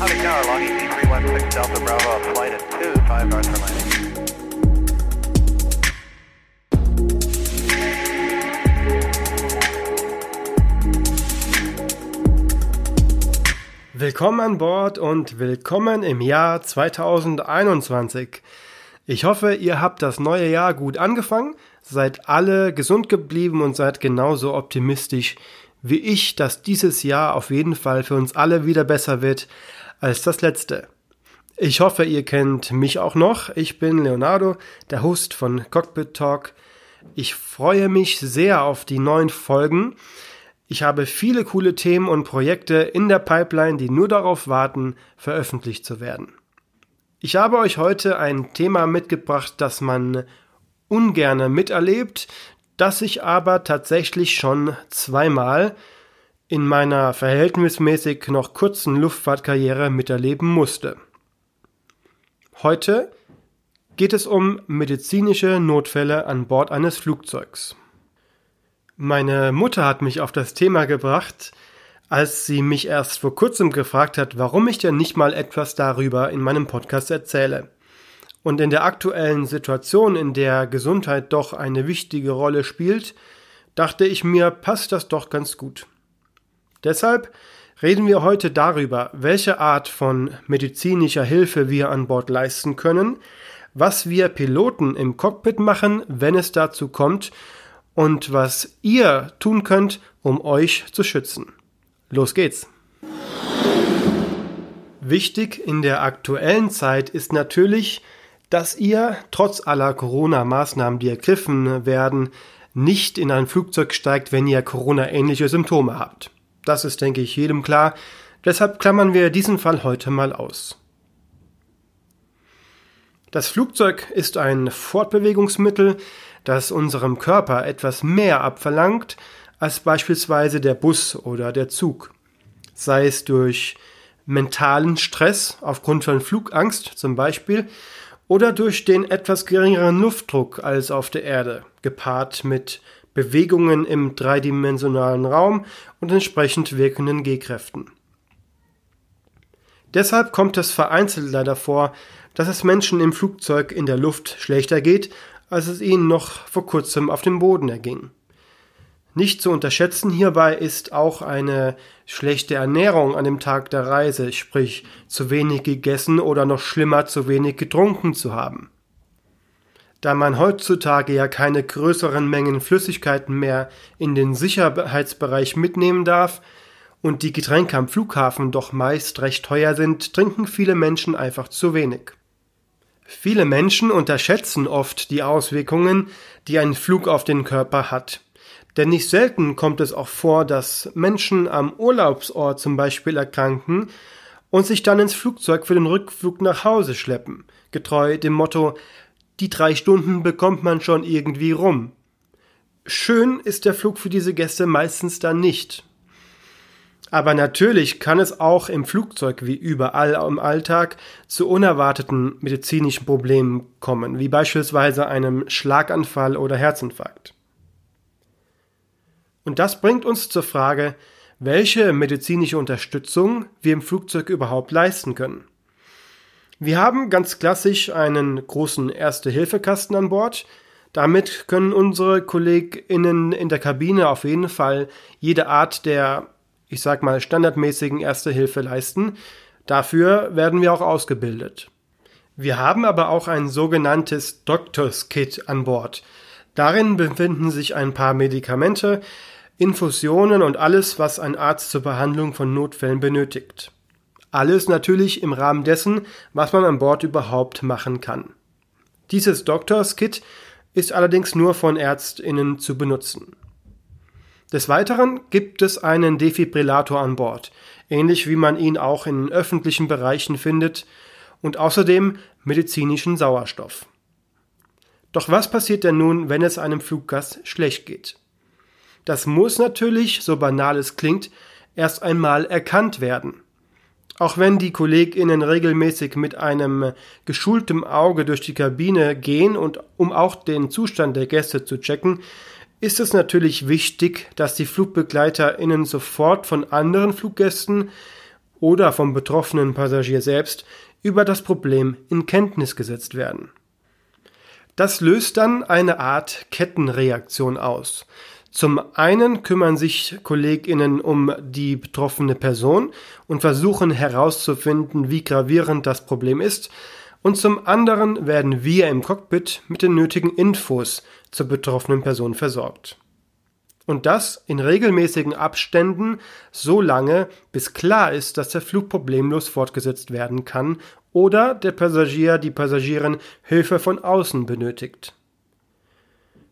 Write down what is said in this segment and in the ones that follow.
Howdy, Tower, long ET 316 Delta Bravo, flight at 2, 5 hours for landing. Willkommen an Bord und willkommen im Jahr 2021. Ich hoffe, ihr habt das neue Jahr gut angefangen, seid alle gesund geblieben und seid genauso optimistisch wie ich, dass dieses Jahr auf jeden Fall für uns alle wieder besser wird als das letzte. Ich hoffe, ihr kennt mich auch noch. Ich bin Leonardo, der Host von Cockpit Talk. Ich freue mich sehr auf die neuen Folgen. Ich habe viele coole Themen und Projekte in der Pipeline, die nur darauf warten, veröffentlicht zu werden. Ich habe euch heute ein Thema mitgebracht, das man ungerne miterlebt, das ich aber tatsächlich schon zweimal in meiner verhältnismäßig noch kurzen Luftfahrtkarriere miterleben musste. Heute geht es um medizinische Notfälle an Bord eines Flugzeugs. Meine Mutter hat mich auf das Thema gebracht, als sie mich erst vor kurzem gefragt hat, warum ich denn nicht mal etwas darüber in meinem Podcast erzähle. Und in der aktuellen Situation, in der Gesundheit doch eine wichtige Rolle spielt, dachte ich mir, passt das doch ganz gut. Deshalb reden wir heute darüber, welche Art von medizinischer Hilfe wir an Bord leisten können, was wir Piloten im Cockpit machen, wenn es dazu kommt, und was ihr tun könnt, um euch zu schützen. Los geht's! Wichtig in der aktuellen Zeit ist natürlich, dass ihr trotz aller Corona-Maßnahmen, die ergriffen werden, nicht in ein Flugzeug steigt, wenn ihr Corona-ähnliche Symptome habt. Das ist, denke ich, jedem klar. Deshalb klammern wir diesen Fall heute mal aus. Das Flugzeug ist ein Fortbewegungsmittel, das unserem Körper etwas mehr abverlangt als beispielsweise der Bus oder der Zug. Sei es durch mentalen Stress aufgrund von Flugangst zum Beispiel oder durch den etwas geringeren Luftdruck als auf der Erde, gepaart mit Bewegungen im dreidimensionalen Raum und entsprechend wirkenden G-Kräften. Deshalb kommt es vereinzelt leider vor, dass es Menschen im Flugzeug in der Luft schlechter geht, als es ihnen noch vor kurzem auf dem Boden erging. Nicht zu unterschätzen hierbei ist auch eine schlechte Ernährung an dem Tag der Reise, sprich zu wenig gegessen oder noch schlimmer zu wenig getrunken zu haben. Da man heutzutage ja keine größeren Mengen Flüssigkeiten mehr in den Sicherheitsbereich mitnehmen darf und die Getränke am Flughafen doch meist recht teuer sind, trinken viele Menschen einfach zu wenig. Viele Menschen unterschätzen oft die Auswirkungen, die ein Flug auf den Körper hat. Denn nicht selten kommt es auch vor, dass Menschen am Urlaubsort zum Beispiel erkranken und sich dann ins Flugzeug für den Rückflug nach Hause schleppen, getreu dem Motto die drei Stunden bekommt man schon irgendwie rum. Schön ist der Flug für diese Gäste meistens dann nicht. Aber natürlich kann es auch im Flugzeug wie überall im Alltag zu unerwarteten medizinischen Problemen kommen, wie beispielsweise einem Schlaganfall oder Herzinfarkt. Und das bringt uns zur Frage, welche medizinische Unterstützung wir im Flugzeug überhaupt leisten können. Wir haben ganz klassisch einen großen Erste-Hilfe-Kasten an Bord. Damit können unsere KollegInnen in der Kabine auf jeden Fall jede Art der, ich sag mal, standardmäßigen Erste Hilfe leisten. Dafür werden wir auch ausgebildet. Wir haben aber auch ein sogenanntes Doctors Kit an Bord. Darin befinden sich ein paar Medikamente, Infusionen und alles, was ein Arzt zur Behandlung von Notfällen benötigt. Alles natürlich im Rahmen dessen, was man an Bord überhaupt machen kann. Dieses Doctors Kit ist allerdings nur von Ärztinnen zu benutzen. Des Weiteren gibt es einen Defibrillator an Bord, ähnlich wie man ihn auch in öffentlichen Bereichen findet, und außerdem medizinischen Sauerstoff. Doch was passiert denn nun, wenn es einem Fluggast schlecht geht? Das muss natürlich, so banal es klingt, erst einmal erkannt werden. Auch wenn die KollegInnen regelmäßig mit einem geschultem Auge durch die Kabine gehen und um auch den Zustand der Gäste zu checken, ist es natürlich wichtig, dass die FlugbegleiterInnen sofort von anderen Fluggästen oder vom betroffenen Passagier selbst über das Problem in Kenntnis gesetzt werden. Das löst dann eine Art Kettenreaktion aus. Zum einen kümmern sich Kolleginnen um die betroffene Person und versuchen herauszufinden, wie gravierend das Problem ist, und zum anderen werden wir im Cockpit mit den nötigen Infos zur betroffenen Person versorgt. Und das in regelmäßigen Abständen so lange, bis klar ist, dass der Flug problemlos fortgesetzt werden kann oder der Passagier, die Passagierin Hilfe von außen benötigt.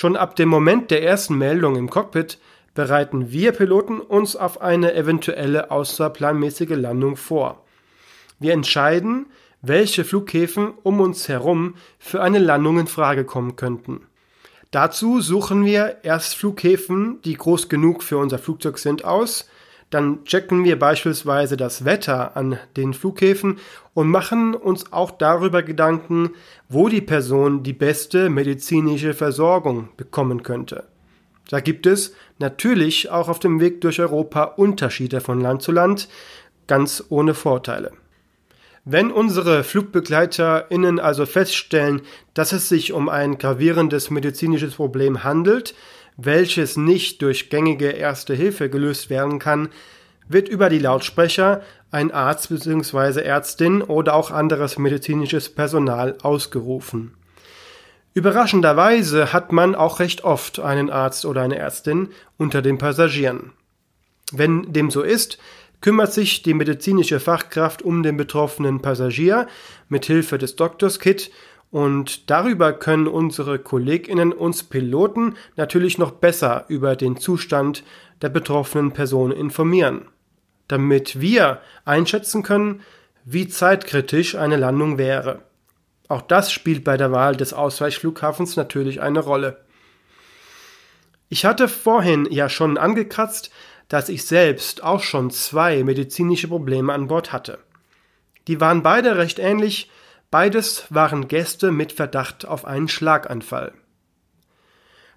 Schon ab dem Moment der ersten Meldung im Cockpit bereiten wir Piloten uns auf eine eventuelle außerplanmäßige Landung vor. Wir entscheiden, welche Flughäfen um uns herum für eine Landung in Frage kommen könnten. Dazu suchen wir erst Flughäfen, die groß genug für unser Flugzeug sind, aus, dann checken wir beispielsweise das Wetter an den Flughäfen und machen uns auch darüber Gedanken, wo die Person die beste medizinische Versorgung bekommen könnte. Da gibt es natürlich auch auf dem Weg durch Europa Unterschiede von Land zu Land, ganz ohne Vorteile. Wenn unsere FlugbegleiterInnen also feststellen, dass es sich um ein gravierendes medizinisches Problem handelt, welches nicht durch gängige Erste Hilfe gelöst werden kann, wird über die Lautsprecher ein Arzt bzw. Ärztin oder auch anderes medizinisches Personal ausgerufen. Überraschenderweise hat man auch recht oft einen Arzt oder eine Ärztin unter den Passagieren. Wenn dem so ist, kümmert sich die medizinische Fachkraft um den betroffenen Passagier mit Hilfe des Doctors Kit und darüber können unsere Kolleginnen uns Piloten natürlich noch besser über den Zustand der betroffenen Person informieren, damit wir einschätzen können, wie zeitkritisch eine Landung wäre. Auch das spielt bei der Wahl des Ausweichflughafens natürlich eine Rolle. Ich hatte vorhin ja schon angekratzt, dass ich selbst auch schon zwei medizinische Probleme an Bord hatte. Die waren beide recht ähnlich, beides waren Gäste mit Verdacht auf einen Schlaganfall.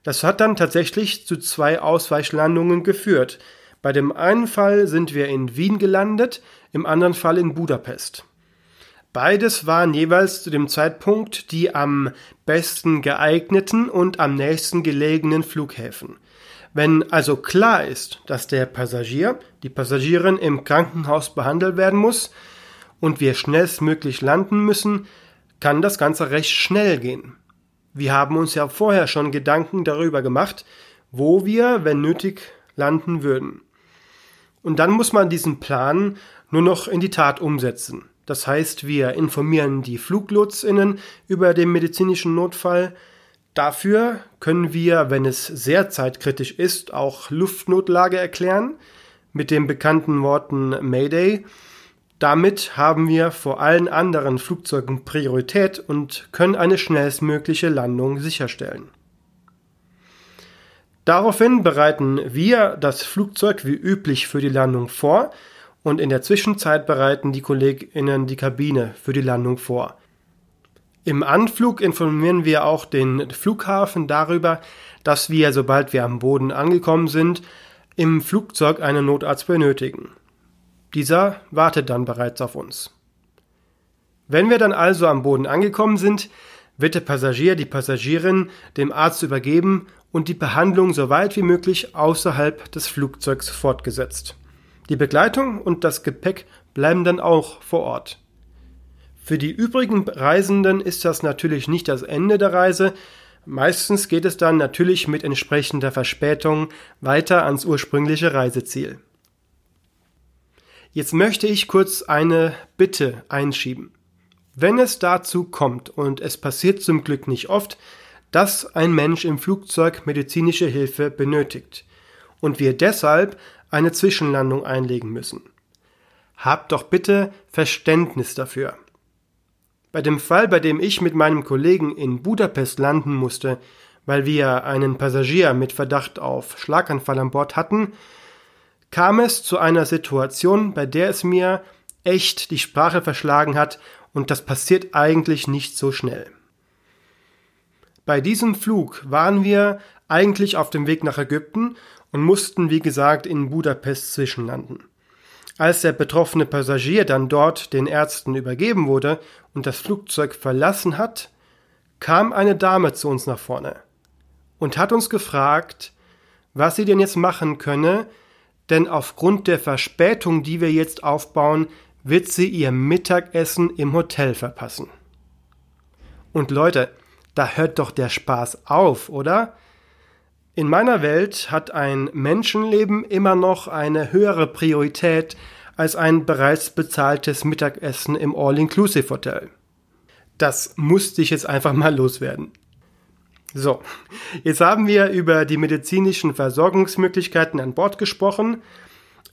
Das hat dann tatsächlich zu zwei Ausweichlandungen geführt. Bei dem einen Fall sind wir in Wien gelandet, im anderen Fall in Budapest. Beides waren jeweils zu dem Zeitpunkt die am besten geeigneten und am nächsten gelegenen Flughäfen. Wenn also klar ist, dass der Passagier, die Passagierin im Krankenhaus behandelt werden muss und wir schnellstmöglich landen müssen, kann das Ganze recht schnell gehen. Wir haben uns ja vorher schon Gedanken darüber gemacht, wo wir, wenn nötig, landen würden. Und dann muss man diesen Plan nur noch in die Tat umsetzen. Das heißt, wir informieren die Fluglotsinnen über den medizinischen Notfall, Dafür können wir, wenn es sehr zeitkritisch ist, auch Luftnotlage erklären mit den bekannten Worten Mayday. Damit haben wir vor allen anderen Flugzeugen Priorität und können eine schnellstmögliche Landung sicherstellen. Daraufhin bereiten wir das Flugzeug wie üblich für die Landung vor und in der Zwischenzeit bereiten die Kolleginnen die Kabine für die Landung vor. Im Anflug informieren wir auch den Flughafen darüber, dass wir, sobald wir am Boden angekommen sind, im Flugzeug einen Notarzt benötigen. Dieser wartet dann bereits auf uns. Wenn wir dann also am Boden angekommen sind, wird der Passagier, die Passagierin dem Arzt übergeben und die Behandlung so weit wie möglich außerhalb des Flugzeugs fortgesetzt. Die Begleitung und das Gepäck bleiben dann auch vor Ort. Für die übrigen Reisenden ist das natürlich nicht das Ende der Reise. Meistens geht es dann natürlich mit entsprechender Verspätung weiter ans ursprüngliche Reiseziel. Jetzt möchte ich kurz eine Bitte einschieben. Wenn es dazu kommt, und es passiert zum Glück nicht oft, dass ein Mensch im Flugzeug medizinische Hilfe benötigt und wir deshalb eine Zwischenlandung einlegen müssen. Habt doch bitte Verständnis dafür. Bei dem Fall, bei dem ich mit meinem Kollegen in Budapest landen musste, weil wir einen Passagier mit Verdacht auf Schlaganfall an Bord hatten, kam es zu einer Situation, bei der es mir echt die Sprache verschlagen hat und das passiert eigentlich nicht so schnell. Bei diesem Flug waren wir eigentlich auf dem Weg nach Ägypten und mussten, wie gesagt, in Budapest zwischenlanden. Als der betroffene Passagier dann dort den Ärzten übergeben wurde und das Flugzeug verlassen hat, kam eine Dame zu uns nach vorne und hat uns gefragt, was sie denn jetzt machen könne, denn aufgrund der Verspätung, die wir jetzt aufbauen, wird sie ihr Mittagessen im Hotel verpassen. Und Leute, da hört doch der Spaß auf, oder? In meiner Welt hat ein Menschenleben immer noch eine höhere Priorität als ein bereits bezahltes Mittagessen im All-Inclusive-Hotel. Das musste ich jetzt einfach mal loswerden. So, jetzt haben wir über die medizinischen Versorgungsmöglichkeiten an Bord gesprochen.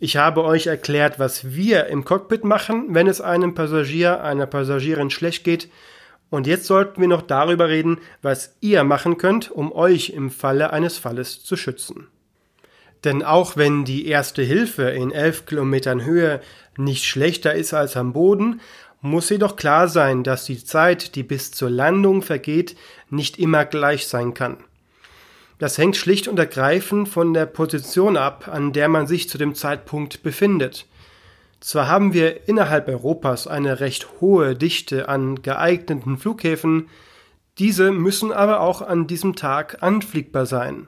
Ich habe euch erklärt, was wir im Cockpit machen, wenn es einem Passagier, einer Passagierin schlecht geht und jetzt sollten wir noch darüber reden, was ihr machen könnt, um euch im Falle eines Falles zu schützen. Denn auch wenn die erste Hilfe in 11 Kilometern Höhe nicht schlechter ist als am Boden, muss jedoch klar sein, dass die Zeit, die bis zur Landung vergeht, nicht immer gleich sein kann. Das hängt schlicht und ergreifend von der Position ab, an der man sich zu dem Zeitpunkt befindet. Zwar haben wir innerhalb Europas eine recht hohe Dichte an geeigneten Flughäfen, diese müssen aber auch an diesem Tag anfliegbar sein.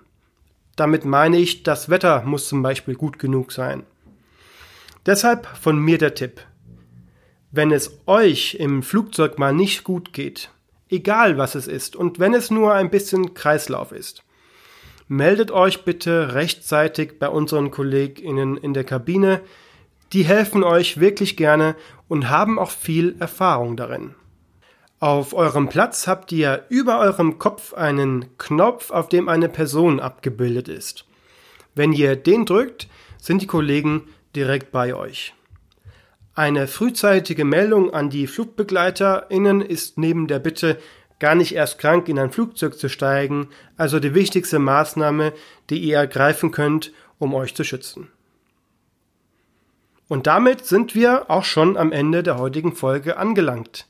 Damit meine ich, das Wetter muss zum Beispiel gut genug sein. Deshalb von mir der Tipp. Wenn es euch im Flugzeug mal nicht gut geht, egal was es ist und wenn es nur ein bisschen Kreislauf ist, meldet euch bitte rechtzeitig bei unseren KollegInnen in der Kabine, die helfen euch wirklich gerne und haben auch viel Erfahrung darin. Auf eurem Platz habt ihr über eurem Kopf einen Knopf, auf dem eine Person abgebildet ist. Wenn ihr den drückt, sind die Kollegen direkt bei euch. Eine frühzeitige Meldung an die FlugbegleiterInnen ist neben der Bitte, gar nicht erst krank in ein Flugzeug zu steigen, also die wichtigste Maßnahme, die ihr ergreifen könnt, um euch zu schützen. Und damit sind wir auch schon am Ende der heutigen Folge angelangt.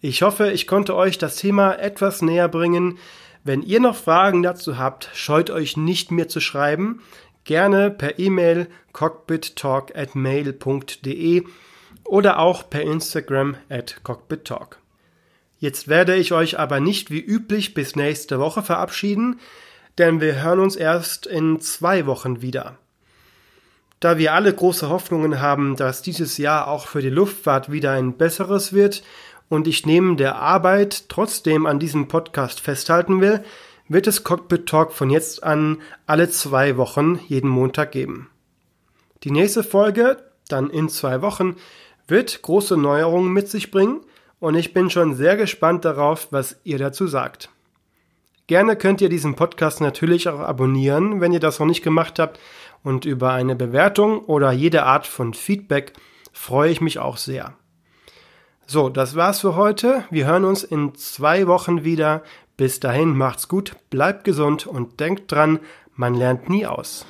Ich hoffe, ich konnte euch das Thema etwas näher bringen. Wenn ihr noch Fragen dazu habt, scheut euch nicht mir zu schreiben. Gerne per E-Mail cockpittalk at mail.de oder auch per Instagram at cockpittalk. Jetzt werde ich euch aber nicht wie üblich bis nächste Woche verabschieden, denn wir hören uns erst in zwei Wochen wieder. Da wir alle große Hoffnungen haben, dass dieses Jahr auch für die Luftfahrt wieder ein besseres wird und ich neben der Arbeit trotzdem an diesem Podcast festhalten will, wird es Cockpit Talk von jetzt an alle zwei Wochen jeden Montag geben. Die nächste Folge, dann in zwei Wochen, wird große Neuerungen mit sich bringen und ich bin schon sehr gespannt darauf, was ihr dazu sagt. Gerne könnt ihr diesen Podcast natürlich auch abonnieren, wenn ihr das noch nicht gemacht habt und über eine Bewertung oder jede Art von Feedback freue ich mich auch sehr. So, das war's für heute. Wir hören uns in zwei Wochen wieder. Bis dahin macht's gut, bleibt gesund und denkt dran, man lernt nie aus.